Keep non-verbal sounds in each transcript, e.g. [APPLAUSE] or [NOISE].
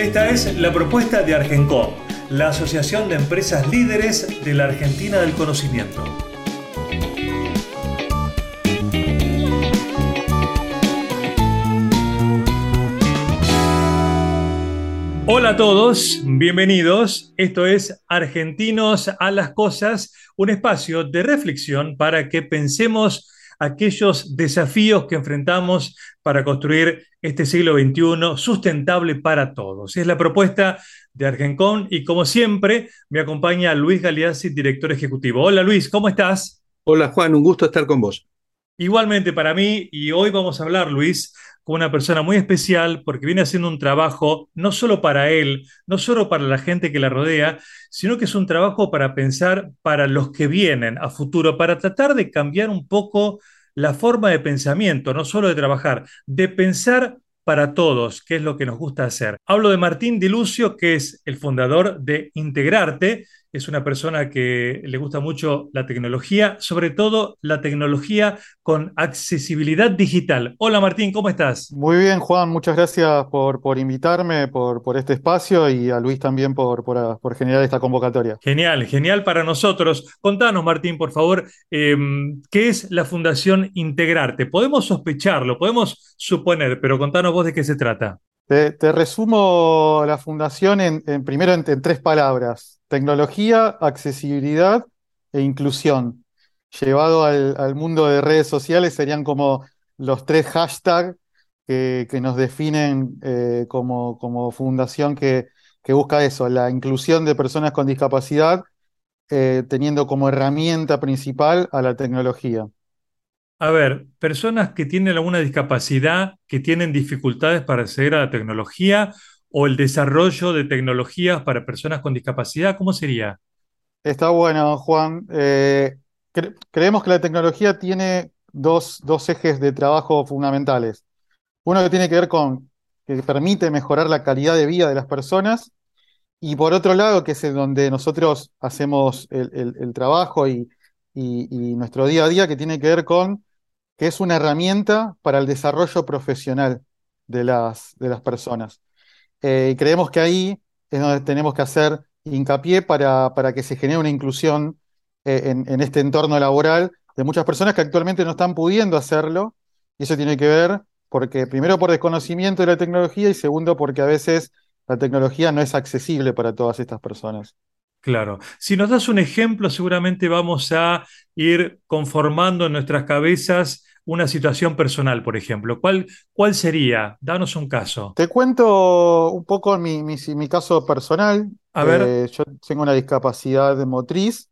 Esta es la propuesta de Argencom, la Asociación de Empresas Líderes de la Argentina del Conocimiento. Hola a todos, bienvenidos. Esto es Argentinos a las Cosas, un espacio de reflexión para que pensemos aquellos desafíos que enfrentamos para construir este siglo XXI sustentable para todos. Es la propuesta de Argencon y como siempre me acompaña Luis Galeazzi, director ejecutivo. Hola Luis, ¿cómo estás? Hola Juan, un gusto estar con vos. Igualmente para mí y hoy vamos a hablar Luis con una persona muy especial porque viene haciendo un trabajo no solo para él, no solo para la gente que la rodea, sino que es un trabajo para pensar para los que vienen a futuro, para tratar de cambiar un poco la forma de pensamiento, no solo de trabajar, de pensar para todos, que es lo que nos gusta hacer. Hablo de Martín Dilucio, que es el fundador de Integrarte, es una persona que le gusta mucho la tecnología, sobre todo la tecnología con accesibilidad digital. Hola Martín, ¿cómo estás? Muy bien, Juan, muchas gracias por, por invitarme, por, por, este espacio y a Luis también por, por, generar esta convocatoria. Genial, genial para nosotros. Contanos, Martín, por favor, em, ¿qué es la Fundación Integrarte? Podemos sospecharlo, podemos suponer, pero contanos vos de qué se trata. Te, resumo la fundación en, primero en tres palabras Tecnología, accesibilidad e inclusión. Llevado al, mundo de redes sociales serían como los tres hashtags que, nos definen eh, como, fundación que, busca eso, la inclusión de personas con discapacidad, eh, teniendo como herramienta principal a la tecnología. A ver, personas que tienen alguna discapacidad, que tienen dificultades para acceder a la tecnología o el desarrollo de tecnologías para personas con discapacidad? ¿Cómo sería? Está bueno, Juan. Eh, creemos que la tecnología tiene dos, ejes de trabajo fundamentales. Uno que tiene que ver con que permite mejorar la calidad de vida de las personas y por otro lado, que es donde nosotros hacemos el, trabajo y, nuestro día a día, que tiene que ver con que es una herramienta para el desarrollo profesional de las, de las personas. Eh, y creemos que ahí es donde tenemos que hacer hincapié para, para que se genere una inclusión eh, en, este entorno laboral de muchas personas que actualmente no están pudiendo hacerlo. Y eso tiene que ver porque, primero, por desconocimiento de la tecnología y segundo, porque a veces la tecnología no es accesible para todas estas personas. Claro. Si nos das un ejemplo, seguramente vamos a ir conformando en nuestras cabezas una situación personal, por ejemplo. ¿Cuál, cuál sería? Danos un caso. Te cuento un poco mi, mi, caso personal. A ver. Eh, yo tengo una discapacidad motriz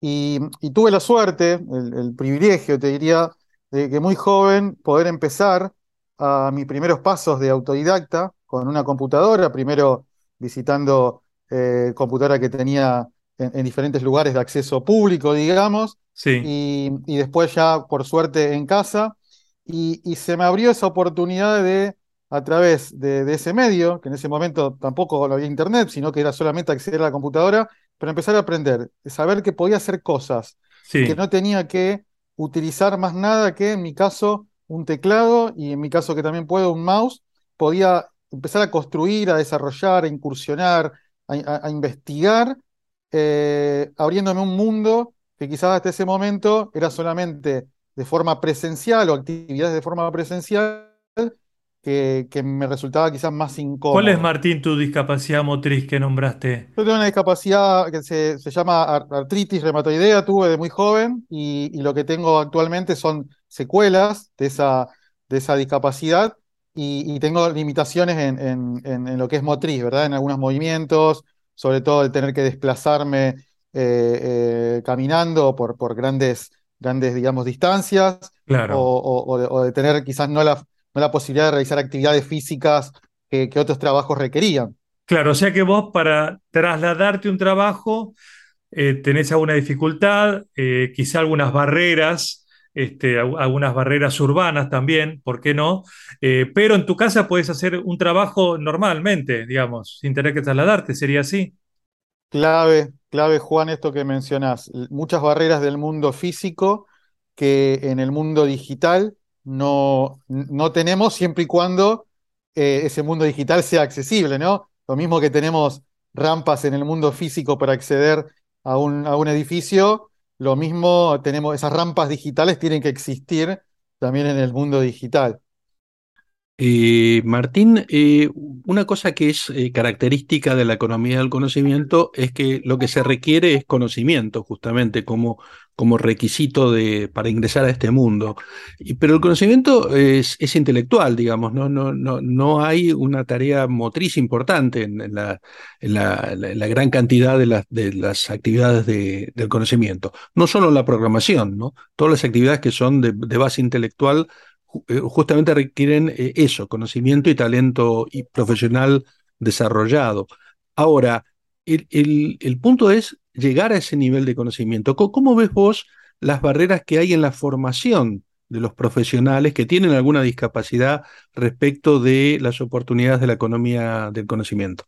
y, tuve la suerte, el, privilegio, te diría, de que muy joven poder empezar a mis primeros pasos de autodidacta con una computadora, primero visitando eh, computadora que tenía en, diferentes lugares de acceso público, digamos, Sí. Y, después ya, por suerte, en casa. Y, se me abrió esa oportunidad de, a través de, ese medio, que en ese momento tampoco había internet, sino que era solamente acceder a la computadora, pero empezar a aprender, saber que podía hacer cosas, que no tenía que utilizar más nada que, en mi caso, un teclado y en mi caso que también puedo, un mouse, podía empezar a construir, a desarrollar, a incursionar, a, investigar, eh, abriéndome un mundo que quizás hasta ese momento era solamente de forma presencial o actividades de forma presencial que, me resultaba quizás más incómodo. ¿Cuál es, Martín, tu discapacidad motriz que nombraste? Yo tengo una discapacidad que se, llama artritis reumatoidea, tuve de muy joven y, lo que tengo actualmente son secuelas de esa, de esa discapacidad y, tengo limitaciones en, lo que es motriz, ¿verdad? En algunos movimientos, sobre todo el tener que desplazarme eh, eh, caminando por, por grandes, grandes, digamos, distancias, claro. o, de, tener quizás no la, no la posibilidad de realizar actividades físicas que, otros trabajos requerían. Claro, o sea que vos para trasladarte un trabajo eh, tenés alguna dificultad, eh, quizá algunas barreras, este, algunas barreras urbanas también, ¿por qué no? Eh, pero en tu casa puedes hacer un trabajo normalmente, digamos, sin tener que trasladarte, ¿sería así? Clave, clave, Juan, esto que mencionás. Muchas barreras del mundo físico que en el mundo digital no, no tenemos siempre y cuando eh, ese mundo digital sea accesible, ¿no? Lo mismo que tenemos rampas en el mundo físico para acceder a un, a un edificio, lo mismo tenemos, esas rampas digitales tienen que existir también en el mundo digital. Eh, Martín, eh, una cosa que es eh, característica de la economía del conocimiento es que lo que se requiere es conocimiento, justamente como, como requisito de, para ingresar a este mundo. pero el conocimiento es, intelectual, digamos, ¿no? No, no, no hay una tarea motriz importante en, la, gran cantidad de, las de las actividades del conocimiento. No solo la programación, ¿no? Todas las actividades que son de, base intelectual justamente requieren eh, eso, conocimiento y talento y profesional desarrollado. Ahora, el, punto es llegar a ese nivel de conocimiento. ¿Cómo, ves vos las barreras que hay en la formación de los profesionales que tienen alguna discapacidad respecto de las oportunidades de la economía del conocimiento?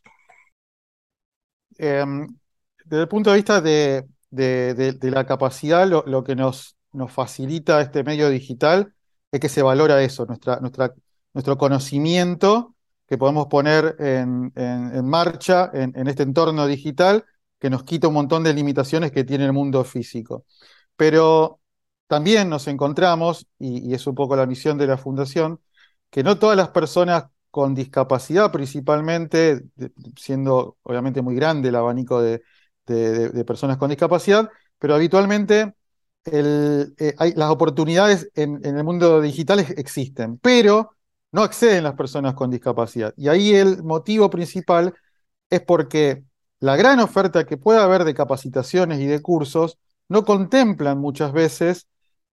Em, desde el punto de vista de, la capacidad, lo, que nos, nos facilita este medio digital es que se valora eso, nuestro conocimiento que podemos poner en, marcha en, este entorno digital que nos quita un montón de limitaciones que tiene el mundo físico. Pero también nos encontramos, y, es un poco la misión de la Fundación, que no todas las personas con discapacidad, principalmente, siendo obviamente muy grande el abanico de, de personas con discapacidad, pero habitualmente eh, las oportunidades en, el mundo digital existen, pero no acceden las personas con discapacidad. Y ahí el motivo principal es porque la gran oferta que puede haber de capacitaciones y de cursos no contemplan muchas veces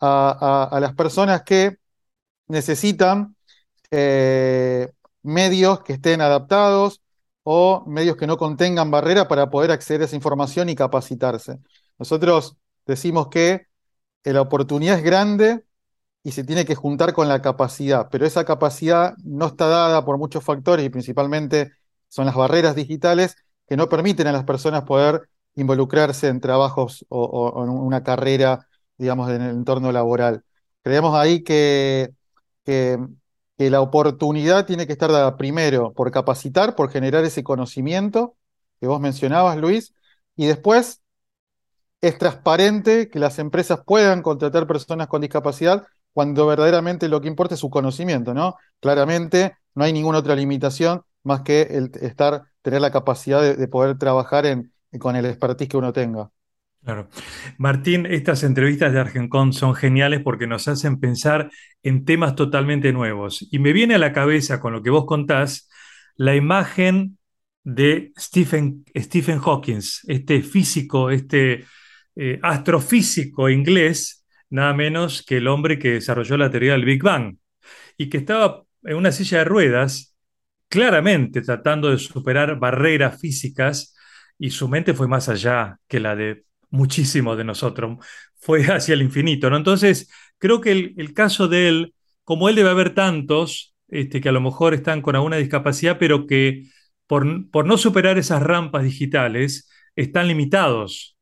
a, las personas que necesitan eh, medios que estén adaptados o medios que no contengan barrera para poder acceder a esa información y capacitarse. Nosotros decimos que la oportunidad es grande y se tiene que juntar con la capacidad, pero esa capacidad no está dada por muchos factores y principalmente son las barreras digitales que no permiten a las personas poder involucrarse en trabajos o, en una carrera, digamos, en el entorno laboral. Creemos ahí que, que, que la oportunidad tiene que estar dada primero por capacitar, por generar ese conocimiento que vos mencionabas, Luis, y después es transparente que las empresas puedan contratar personas con discapacidad cuando verdaderamente lo que importa es su conocimiento, ¿no? Claramente no hay ninguna otra limitación más que el estar, tener la capacidad de, poder trabajar con el expertise que uno tenga. Claro. Martín, estas entrevistas de Argencon son geniales porque nos hacen pensar en temas totalmente nuevos. Y me viene a la cabeza con lo que vos contás la imagen de Stephen, Stephen Hawking, este físico, este eh, astrofísico inglés, nada menos que el hombre que desarrolló la teoría del Big Bang, y que estaba en una silla de ruedas, claramente tratando de superar barreras físicas, y su mente fue más allá que la de muchísimos de nosotros, fue [LAUGHS] hacia el infinito. ¿no? Entonces, creo que el, caso de él, como él debe haber tantos, este, que a lo mejor están con alguna discapacidad, pero que por, por no superar esas rampas digitales, están limitados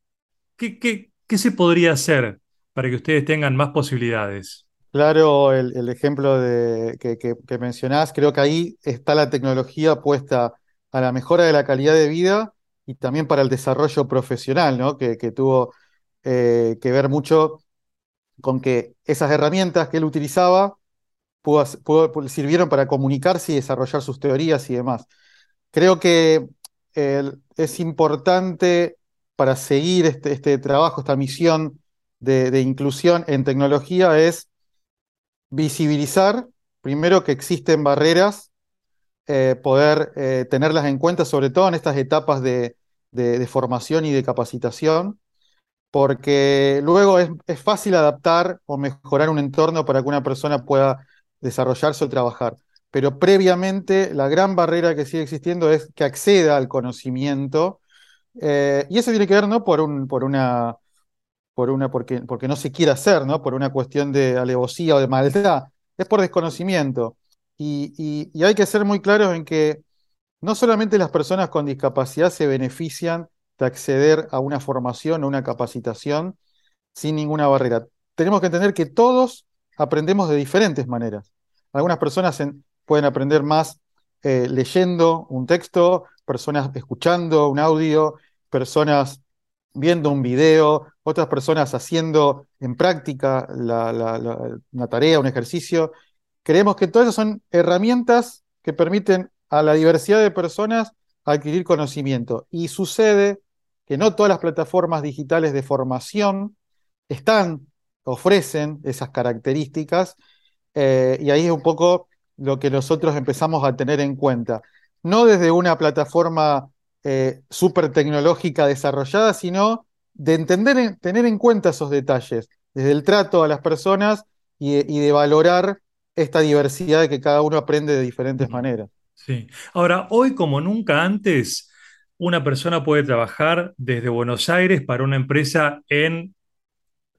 ¿Qué, se podría hacer para que ustedes tengan más posibilidades? Claro, el, ejemplo de, que, mencionás, creo que ahí está la tecnología puesta a la mejora de la calidad de vida y también para el desarrollo profesional, ¿no? que, tuvo eh, que ver mucho con que esas herramientas que él utilizaba sirvieron para comunicarse y desarrollar sus teorías y demás. Creo que es importante para seguir este, este, trabajo, esta misión de, inclusión en tecnología es visibilizar, primero, que existen barreras, eh, poder eh, tenerlas en cuenta, sobre todo en estas etapas de, formación y de capacitación, porque luego es, es, fácil adaptar o mejorar un entorno para que una persona pueda desarrollarse o trabajar. pero previamente la gran barrera que sigue existiendo es que acceda al conocimiento. Eh, y eso tiene que ver no por, un, por una, por una porque, porque no se quiere hacer, ¿no? por una cuestión de alevosía o de maldad, es por desconocimiento. Y, y hay que ser muy claros en que no solamente las personas con discapacidad se benefician de acceder a una formación o una capacitación sin ninguna barrera. Tenemos que entender que todos aprendemos de diferentes maneras. Algunas personas pueden aprender más eh, leyendo un texto, personas escuchando un audio, personas viendo un video, otras personas haciendo en práctica una tarea, un ejercicio. Creemos que todas esas son herramientas que permiten a la diversidad de personas adquirir conocimiento. Y sucede que no todas las plataformas digitales de formación están, ofrecen esas características, eh, y ahí es un poco lo que nosotros empezamos a tener en cuenta. No desde una plataforma eh, súper tecnológica desarrollada, sino de entender, tener en cuenta esos detalles, desde el trato a las personas y, y de valorar esta diversidad de que cada uno aprende de diferentes maneras. Sí. Ahora, hoy como nunca antes, una persona puede trabajar desde Buenos Aires para una empresa en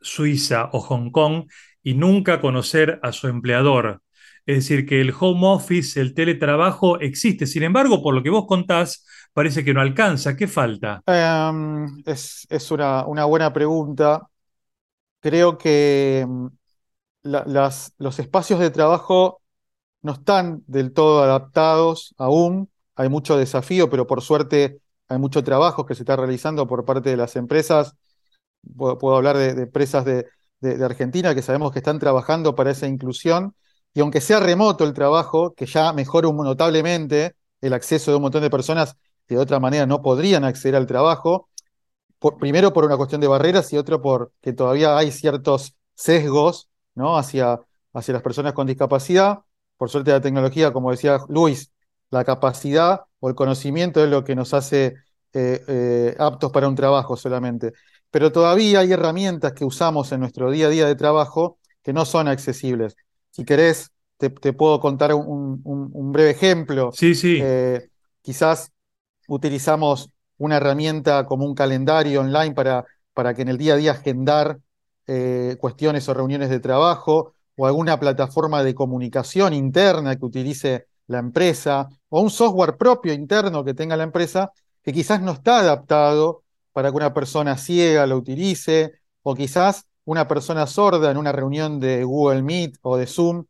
Suiza o Hong Kong y nunca conocer a su empleador. Es decir, que el home office, el teletrabajo existe. Sin embargo, por lo que vos contás, parece que no alcanza. ¿Qué falta? Em, es, una, una, buena pregunta. Creo que em, los espacios de trabajo no están del todo adaptados aún, hay mucho desafío, pero por suerte hay mucho trabajo que se está realizando por parte de las empresas. Puedo, hablar de, empresas de, Argentina que sabemos que están trabajando para esa inclusión, y aunque sea remoto el trabajo, que ya mejora notablemente el acceso de un montón de personas que de otra manera no podrían acceder al trabajo, primero por una cuestión de barreras y otro porque todavía hay ciertos sesgos ¿no? hacia, hacia las personas con discapacidad por suerte la tecnología, como decía Luis, la capacidad o el conocimiento es lo que nos hace eh, eh, aptos para un trabajo solamente. Pero todavía hay herramientas que usamos en nuestro día a día de trabajo que no son accesibles. Si querés, te, puedo contar un, breve ejemplo. Sí, sí. Eh, quizás utilizamos una herramienta como un calendario online para, para que en el día a día agendar cuestiones o reuniones de trabajo o alguna plataforma de comunicación interna que utilice la empresa, o un software propio interno que tenga la empresa, que quizás no está adaptado para que una persona ciega lo utilice, o quizás una persona sorda en una reunión de Google Meet o de Zoom,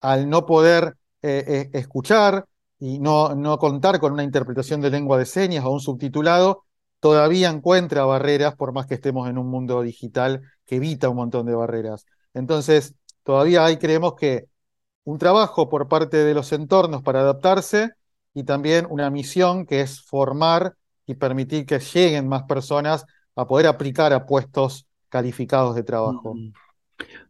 al no poder eh, eh, escuchar y no, no contar con una interpretación de lengua de señas o un subtitulado, todavía encuentra barreras, por más que estemos en un mundo digital que evita un montón de barreras. Entonces, todavía hay, creemos que, un trabajo por parte de los entornos para adaptarse y también una misión que es formar y permitir que lleguen más personas a poder aplicar a puestos calificados de trabajo. Mm.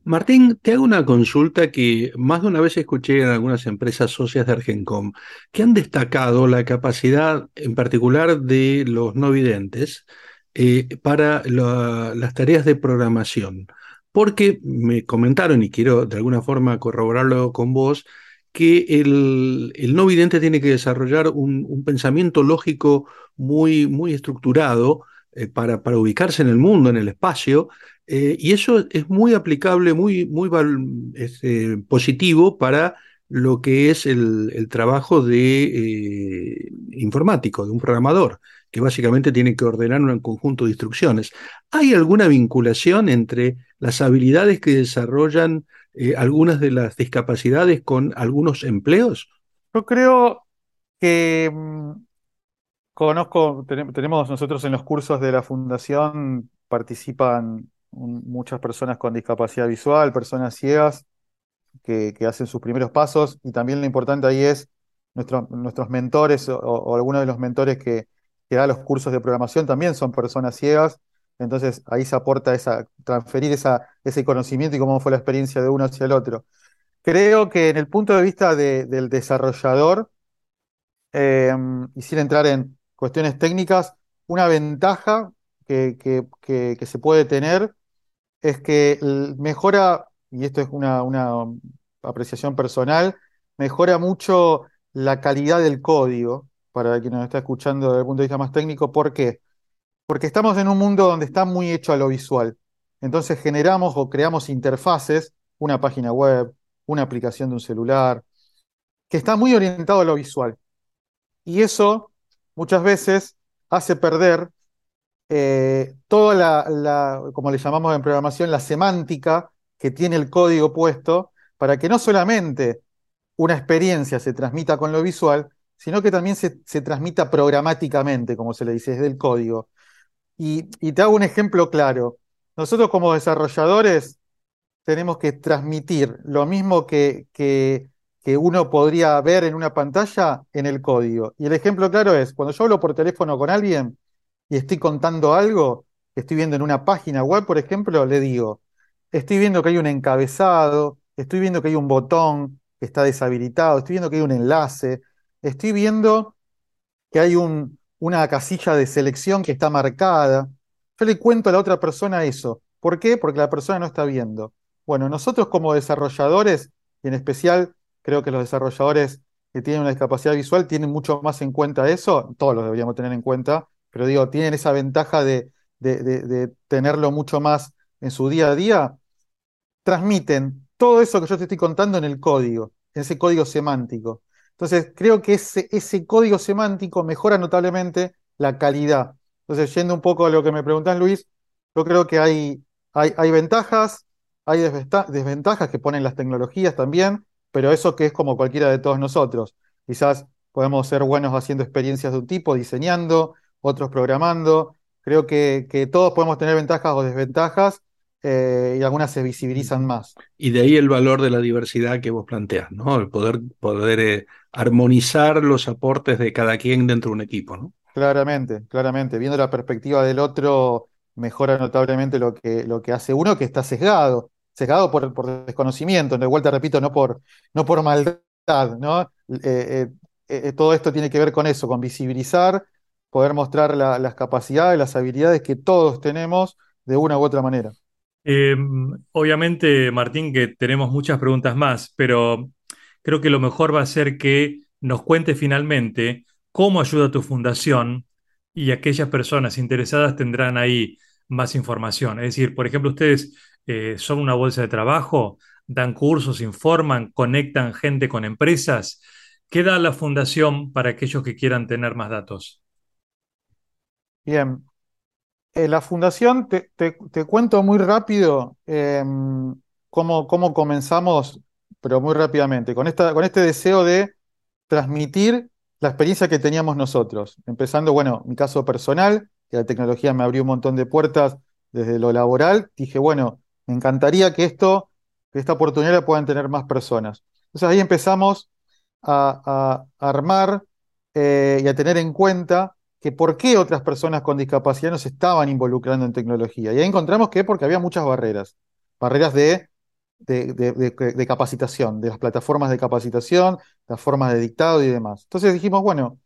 Martín, te hago una consulta que más de una vez escuché en algunas empresas socias de Argencom, que han destacado la capacidad en particular de los no videntes eh, para las tareas de programación. Porque me comentaron, y quiero de alguna forma corroborarlo con vos, que el, no vidente tiene que desarrollar un, pensamiento lógico muy, muy estructurado eh, para, para, ubicarse en el mundo, en el espacio, eh, y eso es muy aplicable, muy, muy este, positivo para lo que es el, trabajo de eh, informático, de un programador que básicamente tiene que ordenar un conjunto de instrucciones. ¿Hay alguna vinculación entre las habilidades que desarrollan eh, algunas de las discapacidades con algunos empleos? Yo creo que mm, conozco, tenemos nosotros en los cursos de la fundación, participan muchas personas con discapacidad visual, personas ciegas, que, hacen sus primeros pasos, y también lo importante ahí es nuestros mentores o algunos de los mentores que, que da los cursos de programación también son personas ciegas, entonces ahí se aporta esa, transferir ese conocimiento y cómo fue la experiencia de uno hacia el otro. Creo que en el punto de vista del desarrollador, em, y sin entrar en cuestiones técnicas, una ventaja que, que, se puede tener es que mejora, y esto es una, una apreciación personal, mejora mucho la calidad del código, para quien nos está escuchando desde el punto de vista más técnico. ¿Por qué? Porque estamos en un mundo donde está muy hecho a lo visual. Entonces generamos o creamos interfaces, una página web, una aplicación de un celular, que está muy orientado a lo visual. Y eso muchas veces hace perder eh, toda la, como le llamamos en programación, la semántica que tiene el código puesto para que no solamente una experiencia se transmita con lo visual, sino que también se, transmita programáticamente, como se le dice, desde el código. Y, te hago un ejemplo claro. Nosotros como desarrolladores tenemos que transmitir lo mismo que, que, que uno podría ver en una pantalla en el código. Y el ejemplo claro es, cuando yo hablo por teléfono con alguien y estoy contando algo estoy viendo en una página web, por ejemplo, le digo, estoy viendo que hay un encabezado, estoy viendo que hay un botón, que está deshabilitado, estoy viendo que hay un enlace, estoy viendo que hay un, una casilla de selección que está marcada. Yo le cuento a la otra persona eso. ¿Por qué? Porque la persona no está viendo. Bueno, nosotros como desarrolladores, y en especial creo que los desarrolladores que tienen una discapacidad visual tienen mucho más en cuenta eso, todos lo deberíamos tener en cuenta, pero digo, tienen esa ventaja de, tenerlo mucho más en su día a día, transmiten todo eso que yo te estoy contando en el código, en ese código semántico. Entonces, creo que ese, código semántico mejora notablemente la calidad. Entonces, yendo un poco a lo que me preguntan, Luis, yo creo que hay, hay, hay ventajas, hay desventajas que ponen las tecnologías también, pero eso que es como cualquiera de todos nosotros. Quizás podemos ser buenos haciendo experiencias de un tipo, diseñando, otros programando. Creo que, que todos podemos tener ventajas o desventajas eh, y algunas se visibilizan más. Y de ahí el valor de la diversidad que vos planteas, ¿no? El poder, poder eh, armonizar los aportes de cada quien dentro de un equipo, ¿no? Claramente, claramente. Viendo la perspectiva del otro, mejora notablemente lo que, lo que hace uno que está sesgado, sesgado por, por desconocimiento, de vuelta repito, no por, no por maldad, ¿no? Eh, todo esto tiene que ver con eso, con visibilizar, poder mostrar las capacidades, las habilidades que todos tenemos de una u otra manera. Eh, obviamente, Martín, que tenemos muchas preguntas más, pero creo que lo mejor va a ser que nos cuente finalmente cómo ayuda tu fundación y aquellas personas interesadas tendrán ahí más información. Es decir, por ejemplo, ustedes eh, son una bolsa de trabajo, dan cursos, informan, conectan gente con empresas. ¿Qué da la fundación para aquellos que quieran tener más datos? Bien, eh, la fundación, te, cuento muy rápido em, cómo, cómo, comenzamos, pero muy rápidamente, con, esta, con este deseo de transmitir la experiencia que teníamos nosotros. Empezando, bueno, mi caso personal, que la tecnología me abrió un montón de puertas desde lo laboral. Dije, bueno, me encantaría que esto, que esta oportunidad la puedan tener más personas. Entonces ahí empezamos a, armar eh, y a tener en cuenta que por qué otras personas con discapacidad no se estaban involucrando en tecnología. Y ahí encontramos que porque había muchas barreras, barreras de, capacitación, de las plataformas de capacitación, las formas de dictado y demás. Entonces dijimos, bueno,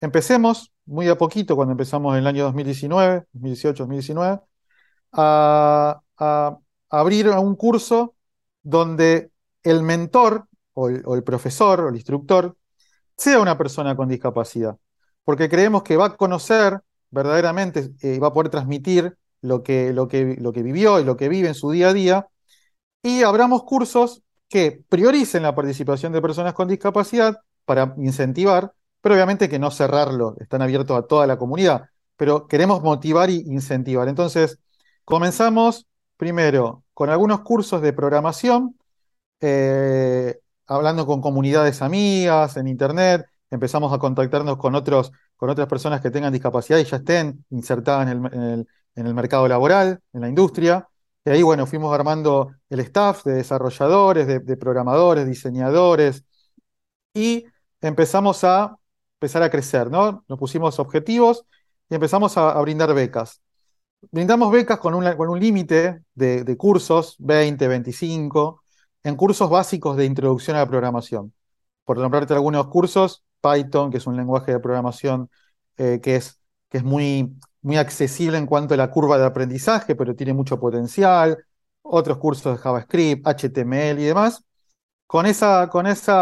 empecemos muy a poquito, cuando empezamos en el año 2019, 2018, 2019, a, a abrir un curso donde el mentor o el profesor o el instructor sea una persona con discapacidad porque creemos que va a conocer verdaderamente y eh, va a poder transmitir lo que, lo, que, lo que vivió y lo que vive en su día a día. Y abramos cursos que prioricen la participación de personas con discapacidad para incentivar, pero obviamente que no cerrarlo, están abiertos a toda la comunidad, pero queremos motivar e incentivar. Entonces, comenzamos primero con algunos cursos de programación, eh, hablando con comunidades amigas en Internet, empezamos a contactarnos con, otros, con otras personas que tengan discapacidad y ya estén insertadas en el, en el, mercado laboral, en la industria. Y ahí, bueno, fuimos armando el staff de desarrolladores, de, programadores, diseñadores, y empezamos a empezar a crecer, ¿no? Nos pusimos objetivos y empezamos a, brindar becas. Brindamos becas con, con un límite de, de, cursos, 20, 25, en cursos básicos de introducción a la programación. Por nombrarte algunos cursos, Python, que es un lenguaje de programación eh, que, es, que es muy, muy accesible en cuanto a la curva de aprendizaje, pero tiene mucho potencial, otros cursos de JavaScript, HTML y demás. con esa, con ese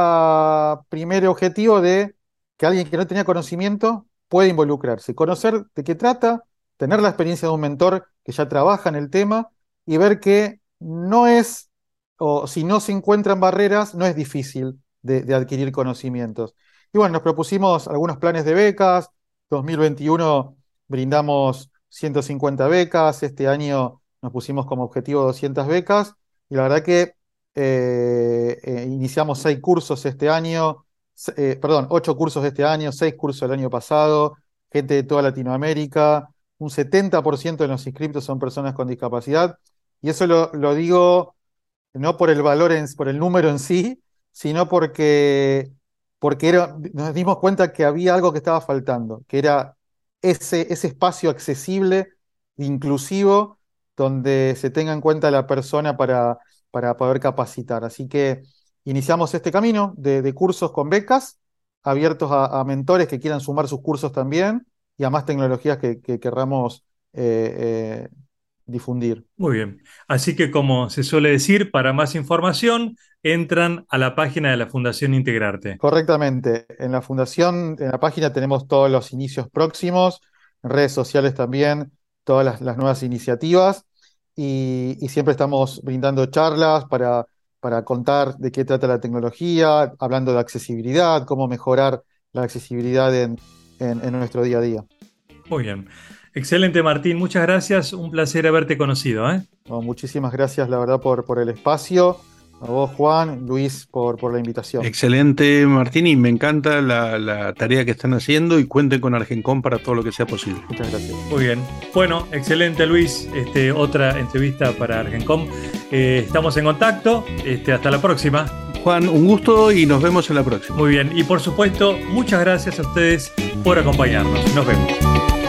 primer objetivo de que alguien que no tenía conocimiento puede involucrarse, conocer de qué trata, tener la experiencia de un mentor que ya trabaja en el tema y ver que no es, o si no se encuentran barreras, no es difícil de, adquirir conocimientos. Y bueno, nos propusimos algunos planes de becas, 2021 brindamos 150 becas, este año nos pusimos como objetivo 200 becas. Y la verdad que eh, eh, iniciamos seis cursos este año, eh, perdón, ocho cursos este año, seis cursos el año pasado, gente de toda Latinoamérica, un 70% de los inscriptos son personas con discapacidad, y eso lo, digo no por el valor, en, por el número en sí, sino porque, porque nos dimos cuenta que había algo que estaba faltando, que era ese, ese espacio accesible, inclusivo, donde se tenga en cuenta la persona para, para poder capacitar. Así que iniciamos este camino de, cursos con becas, abiertos a, mentores que quieran sumar sus cursos también y a más tecnologías que, querramos eh, eh, difundir. Muy bien. Así que como se suele decir, para más información, entran a la página de la Fundación Integrarte. Correctamente. En la Fundación, en la página tenemos todos los inicios próximos, en redes sociales también, todas las nuevas iniciativas y, siempre estamos brindando charlas para, para contar de qué trata la tecnología, hablando de accesibilidad, cómo mejorar la accesibilidad en, nuestro día a día. Muy bien. Excelente, Martín. Muchas gracias. Un placer haberte conocido. ¿eh? muchísimas gracias, la verdad, por, por el espacio. A vos, Juan, Luis, por, por la invitación. Excelente, Martín, y me encanta la, tarea que están haciendo y cuenten con Argencom para todo lo que sea posible. Muchas gracias. Muy bien. Bueno, excelente, Luis. Este, otra entrevista para Argencom. Eh, estamos en contacto. Este, hasta la próxima. Juan, un gusto y nos vemos en la próxima. Muy bien. Y por supuesto, muchas gracias a ustedes por acompañarnos. Nos vemos.